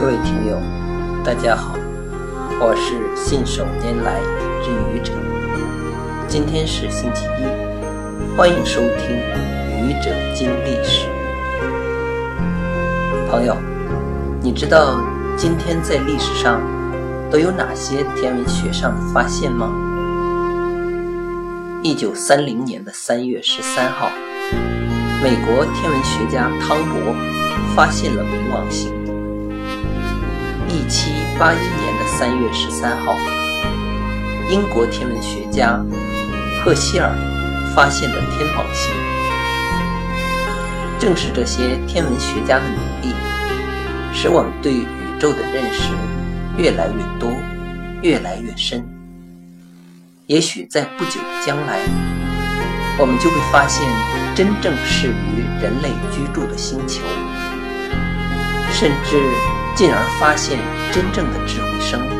各位听友，大家好，我是信手拈来之愚者。今天是星期一，欢迎收听《愚者经历史》。朋友，你知道今天在历史上都有哪些天文学上的发现吗？一九三零年的三月十三号，美国天文学家汤博发现了冥王星。七八一年的三月十三号，英国天文学家赫歇尔发现了天王星。正是这些天文学家的努力，使我们对宇宙的认识越来越多、越来越深。也许在不久的将来，我们就会发现真正适于人类居住的星球，甚至。进而发现真正的智慧生物，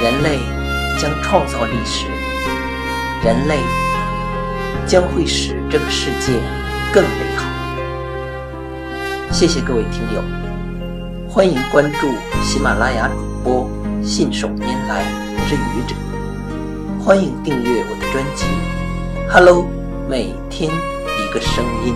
人类将创造历史，人类将会使这个世界更美好。谢谢各位听友，欢迎关注喜马拉雅主播信手拈来之愚者，欢迎订阅我的专辑。Hello，每天一个声音。